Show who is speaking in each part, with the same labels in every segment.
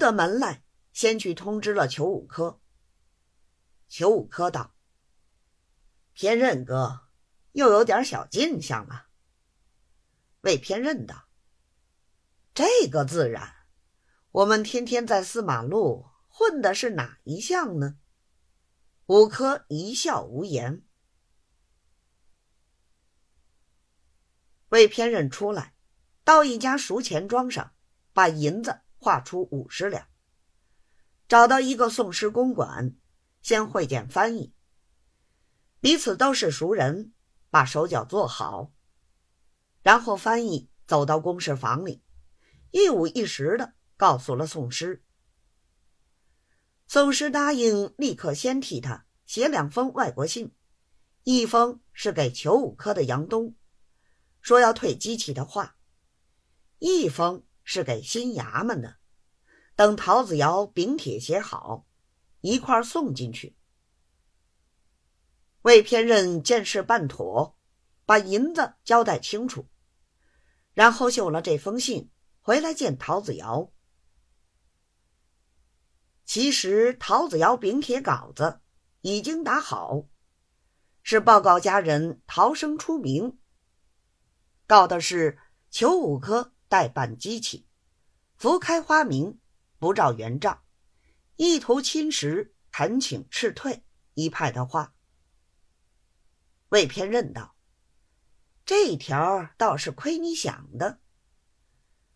Speaker 1: 得门来，先去通知了裘五科。裘五科道：“偏任哥又有点小进项了。”魏偏任道：“这个自然，我们天天在司马路混的是哪一项呢？”五科一笑无言。魏偏任出来，到一家赎钱庄上，把银子画出五十两，找到一个宋师公馆，先会见翻译。彼此都是熟人，把手脚做好。然后翻译走到公事房里，一五一十的告诉了宋师。宋师答应立刻先替他写两封外国信，一封是给裘五科的杨东，说要退机器的话；一封是给新衙门的，等陶子尧禀帖写好，一块送进去。魏偏任见事办妥。把银子交代清楚，然后绣了这封信回来见陶子尧。其实陶子尧禀帖稿子已经打好，是报告家人陶生出名，告的是裘五科代办机器，福开花明，不照原账，意图侵蚀，恳请斥退一派的话。魏偏任道。这条倒是亏你想的，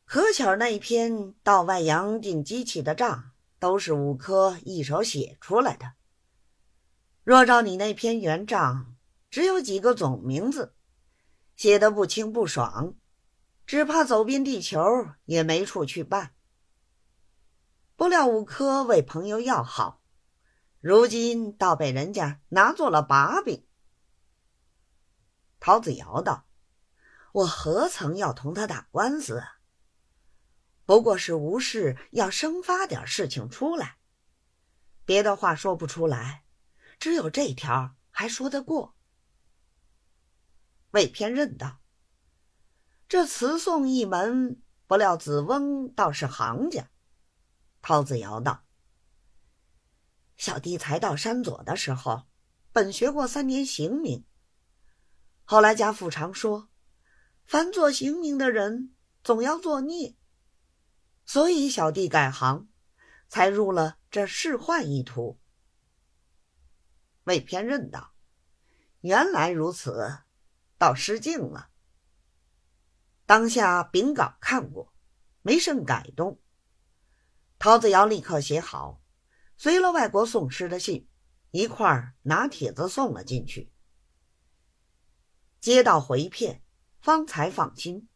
Speaker 1: 可巧那篇到外洋订机器的账都是五科一手写出来的。若照你那篇原账，只有几个总名字，写的不清不爽，只怕走遍地球也没处去办。不料五科为朋友要好，如今倒被人家拿做了把柄。陶子尧道：“我何曾要同他打官司？不过是无事要生发点事情出来，别的话说不出来，只有这条还说得过。”魏偏任道：“这词颂一门，不料子翁倒是行家。”陶子尧道：“小弟才到山左的时候，本学过三年刑名。”后来家父常说：“凡做刑名的人，总要作孽。”所以小弟改行，才入了这仕宦一途。魏偏任道：“原来如此，倒失敬了。”当下禀稿看过，没甚改动。陶子尧立刻写好，随了外国送师的信，一块儿拿帖子送了进去。接到回片，方才放心。